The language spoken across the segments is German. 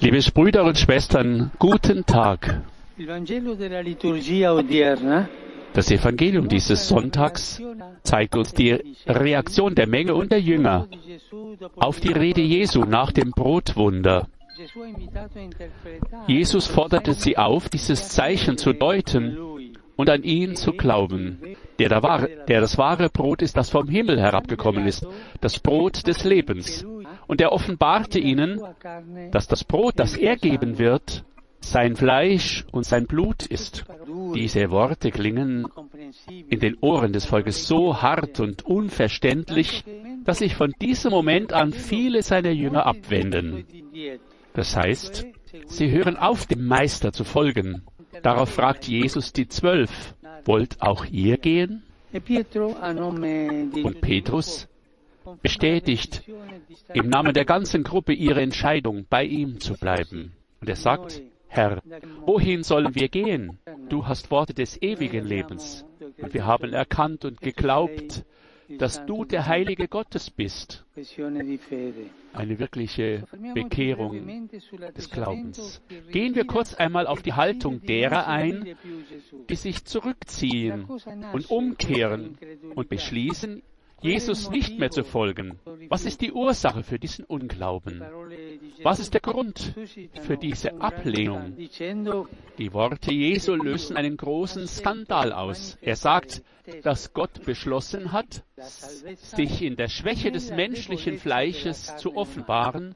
Liebe Brüder und Schwestern, guten Tag. Das Evangelium dieses Sonntags zeigt uns die Reaktion der Menge und der Jünger auf die Rede Jesu nach dem Brotwunder. Jesus forderte sie auf, dieses Zeichen zu deuten und an ihn zu glauben, der, der, wahre, der das wahre Brot ist, das vom Himmel herabgekommen ist, das Brot des Lebens. Und er offenbarte ihnen, dass das Brot, das er geben wird, sein Fleisch und sein Blut ist. Diese Worte klingen in den Ohren des Volkes so hart und unverständlich, dass sich von diesem Moment an viele seiner Jünger abwenden. Das heißt, sie hören auf, dem Meister zu folgen. Darauf fragt Jesus die Zwölf, wollt auch ihr gehen? Und Petrus bestätigt im Namen der ganzen Gruppe ihre Entscheidung, bei ihm zu bleiben. Und er sagt, Herr, wohin sollen wir gehen? Du hast Worte des ewigen Lebens. Und wir haben erkannt und geglaubt, dass du der Heilige Gottes bist. Eine wirkliche Bekehrung des Glaubens. Gehen wir kurz einmal auf die Haltung derer ein, die sich zurückziehen und umkehren und beschließen, Jesus nicht mehr zu folgen. Was ist die Ursache für diesen Unglauben? Was ist der Grund für diese Ablehnung? Die Worte Jesu lösen einen großen Skandal aus. Er sagt, dass Gott beschlossen hat, sich in der Schwäche des menschlichen Fleisches zu offenbaren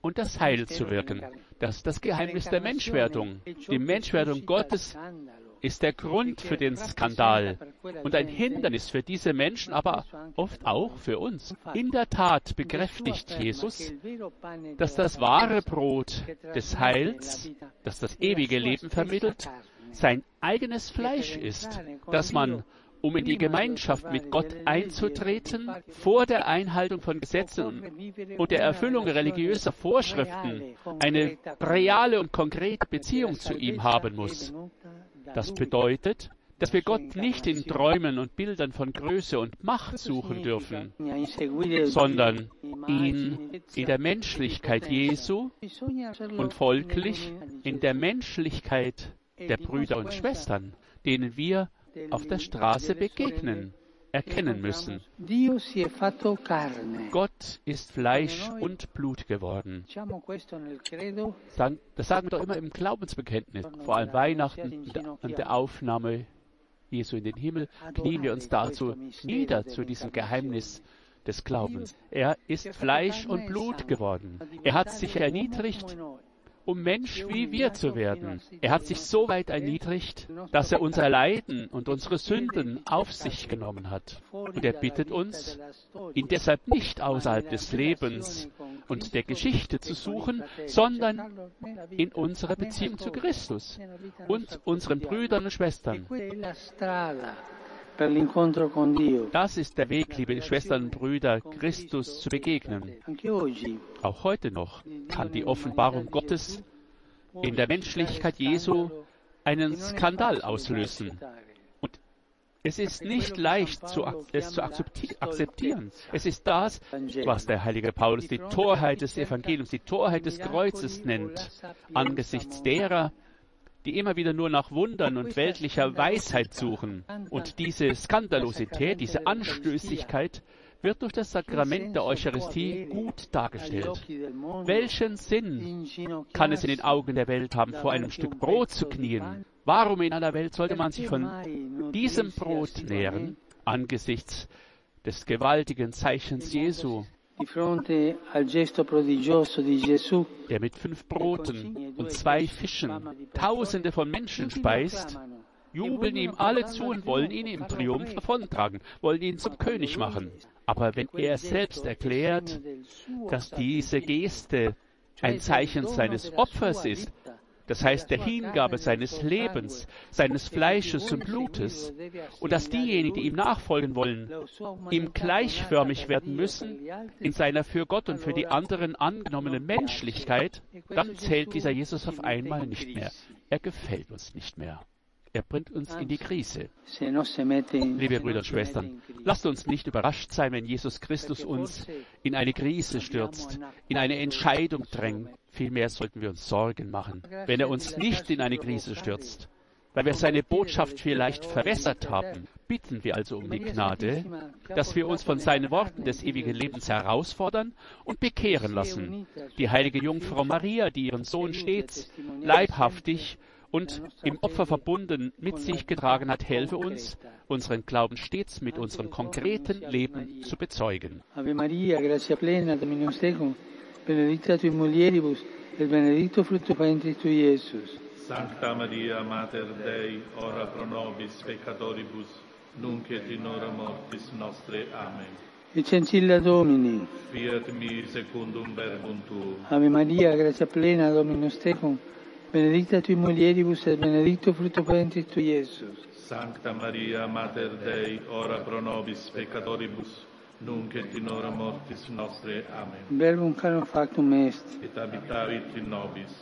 und das Heil zu wirken. Das ist das Geheimnis der Menschwerdung. Die Menschwerdung Gottes ist der Grund für den Skandal und ein Hindernis für diese Menschen, aber oft auch für uns. In der Tat bekräftigt Jesus, dass das wahre Brot des Heils, das das ewige Leben vermittelt, sein eigenes Fleisch ist, dass man um in die Gemeinschaft mit Gott einzutreten, vor der Einhaltung von Gesetzen und der Erfüllung religiöser Vorschriften eine reale und konkrete Beziehung zu ihm haben muss. Das bedeutet, dass wir Gott nicht in Träumen und Bildern von Größe und Macht suchen dürfen, sondern ihn in der Menschlichkeit Jesu und folglich in der Menschlichkeit der Brüder und Schwestern, denen wir auf der Straße begegnen, erkennen müssen. Gott ist Fleisch und Blut geworden. Das sagen wir doch immer im Glaubensbekenntnis, vor allem Weihnachten und der Aufnahme Jesu in den Himmel, knien wir uns dazu nieder zu diesem Geheimnis des Glaubens. Er ist Fleisch und Blut geworden. Er hat sich erniedrigt um Mensch wie wir zu werden. Er hat sich so weit erniedrigt, dass er unser Leiden und unsere Sünden auf sich genommen hat. Und er bittet uns, ihn deshalb nicht außerhalb des Lebens und der Geschichte zu suchen, sondern in unserer Beziehung zu Christus und unseren Brüdern und Schwestern. Das ist der Weg, liebe Schwestern und Brüder, Christus zu begegnen. Auch heute noch kann die Offenbarung Gottes in der Menschlichkeit Jesu einen Skandal auslösen. Und es ist nicht leicht, zu, es zu akzeptieren. Es ist das, was der heilige Paulus die Torheit des Evangeliums, die Torheit des Kreuzes nennt, angesichts derer, die immer wieder nur nach Wundern und weltlicher Weisheit suchen. Und diese Skandalosität, diese Anstößigkeit wird durch das Sakrament der Eucharistie gut dargestellt. Welchen Sinn kann es in den Augen der Welt haben, vor einem Stück Brot zu knien? Warum in aller Welt sollte man sich von diesem Brot nähren angesichts des gewaltigen Zeichens Jesu? Der mit fünf Broten und zwei Fischen Tausende von Menschen speist, jubeln ihm alle zu und wollen ihn im Triumph davontragen, wollen ihn zum König machen. Aber wenn er selbst erklärt, dass diese Geste ein Zeichen seines Opfers ist, das heißt der Hingabe seines Lebens, seines Fleisches und Blutes, und dass diejenigen, die ihm nachfolgen wollen, ihm gleichförmig werden müssen in seiner für Gott und für die anderen angenommenen Menschlichkeit, dann zählt dieser Jesus auf einmal nicht mehr. Er gefällt uns nicht mehr. er bringt uns in die Krise. Liebe Brüder und Schwestern, lasst uns nicht überrascht sein, wenn Jesus Christus uns in eine Krise stürzt, in eine Entscheidung drängt. Vielmehr sollten wir uns Sorgen machen, wenn er uns nicht in eine Krise stürzt. Weil wir seine Botschaft vielleicht verwässert haben, bitten wir also um die Gnade, dass wir uns von seinen Worten des ewigen Lebens herausfordern und bekehren lassen. Die heilige Jungfrau Maria, die ihren Sohn stets leibhaftig und im Opfer verbunden mit sich getragen hat, helfe uns, unseren Glauben stets mit unserem konkreten Leben zu bezeugen. Ave Maria, grazia plena, Dominus tecum, benedicta tui mulieribus, et benedictus fructus ventris tui, Iesus. Sancta Maria, Mater Dei, ora pro nobis peccatoribus, nunc et in hora mortis nostre. Amen. Licencilla Domini. Fiat mi secundum verbum tuum. Ave Maria, grazia plena, Dominus tecum, benedicta tui mulieribus, et benedictus fructus ventris tui, Iesus. Sancta Maria, Mater Dei, ora pro nobis peccatoribus, nunc et in hora mortis nostre. Amen. Verbum carum factum est. Et habitavit in nobis.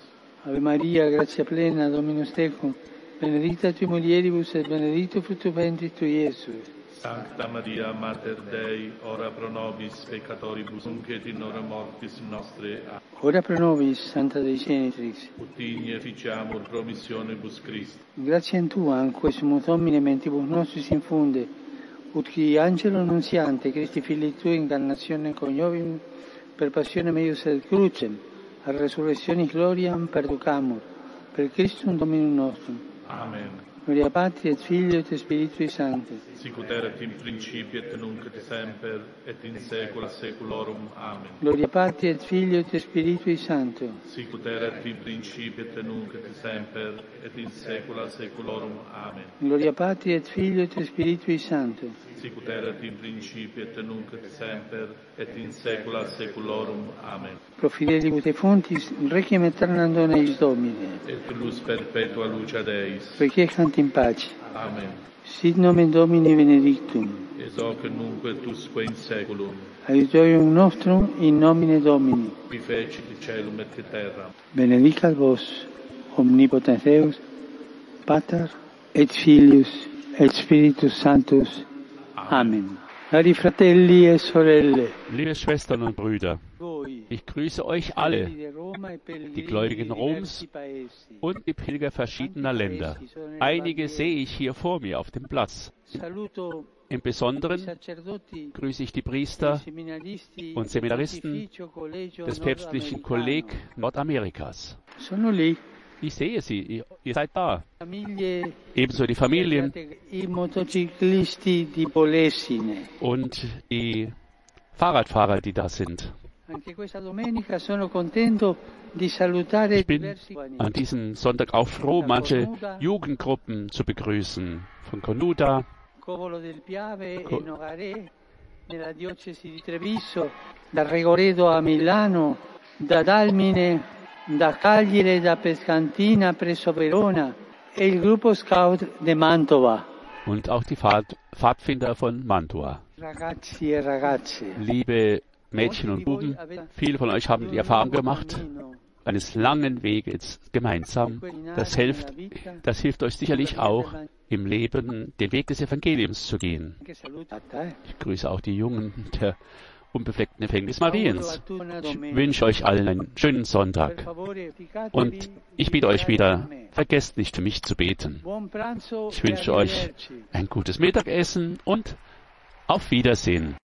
Ave Maria, grazia plena, Dominus tecum, benedicta tui mulieribus, et benedictus fructus ventris tui, Iesus. Sancta Maria, Mater Dei, ora pro nobis peccatoribus, nunc et in hora mortis nostre. Amen. Ora pro nobis, Santa Dei Genitrix. Ut igne ficiamur promissionibus Christi. Grazie in tua, anque sumus Domine mentibus nostris infunde, ut qui angelo annunziante, Christi fili tui incarnazione coniovim, per passione meius et crucem, a resurrectionis gloriam perducamur, per Christum Dominum nostrum. Amen. Gloria Patri et Filio et Spiritui Sancti. Sicut erat in principio et nunc et semper et in saecula saeculorum. Amen. Gloria Patri et Filio et Spiritui Sancto. Sicut erat in principio et nunc et semper et in saecula saeculorum. Amen. Gloria Patri et Filio et Spiritui Sancto. Sicut erat in principio et nunc et semper et in saecula saeculorum. Amen. Pro fidelibus et fontis, requiem aeternam dona eis Domine. Et luz perpetua luce Deis. Dormite in pace. Amen. Sit nomen Domini benedictum. Et hoc nunc et usque in saeculum. Aiutorium nostrum in nomine Domini. Qui fecit caelum et terra. Benedicat vos omnipotens Deus, Pater et Filius et Spiritus Sanctus. Amen. Amen. Cari fratelli e sorelle, liebe Schwestern und Brüder, ich grüße euch alle die Gläubigen Roms und die Pilger verschiedener Länder. Einige sehe ich hier vor mir auf dem Platz. Im Besonderen grüße ich die Priester und Seminaristen des päpstlichen. Kolleg Nordamerikas. Ich sehe sie, ihr, seid da. Ebenso die Familien und die Fahrradfahrer, die da sind. Ich bin an diesem Sonntag auch froh, manche Jugendgruppen zu begrüßen. Von Conuda, e Nogaré, nella diocesi di Treviso, da Regoredo a Milano, da Dalmine, da Cagliere, da Pescantina presso Verona e il gruppo scout de Mantova. und auch die Pfad Pfadfinder von Mantua. Ragazzi e ragazze, Liebe Mädchen und Buben, viele von euch haben die Erfahrung gemacht, eines langen Weges gemeinsam. Das hilft, das hilft euch sicherlich auch im Leben, den Weg des Evangeliums zu gehen. Eh? Ich grüße auch die Jungen der unbefleckten Empfängnis Mariens. Ich wünsche euch allen einen schönen Sonntag. Und ich bitte euch wieder, vergesst nicht für mich zu beten. Ich wünsche euch ein gutes Mittagessen und auf Wiedersehen.